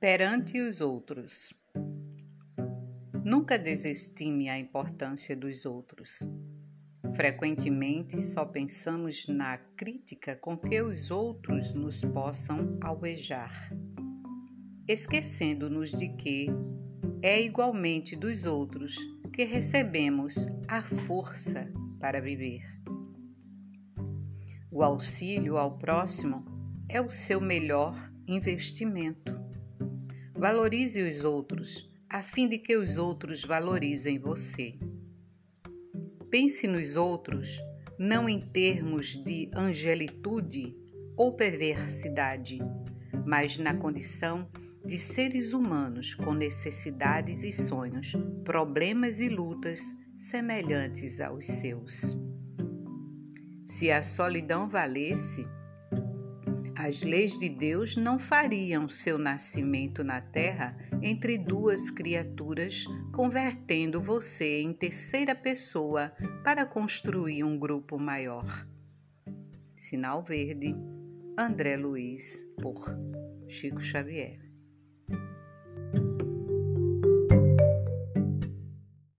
Perante os outros. Nunca desestime a importância dos outros. Frequentemente só pensamos na crítica com que os outros nos possam alvejar, esquecendo-nos de que é igualmente dos outros que recebemos a força para viver. O auxílio ao próximo é o seu melhor investimento. Valorize os outros, a fim de que os outros valorizem você. Pense nos outros não em termos de angelitude ou perversidade, mas na condição de seres humanos com necessidades e sonhos, problemas e lutas semelhantes aos seus. Se a solidão valesse, as leis de Deus não fariam seu nascimento na terra entre duas criaturas, convertendo você em terceira pessoa para construir um grupo maior. Sinal Verde, André Luiz, por Chico Xavier.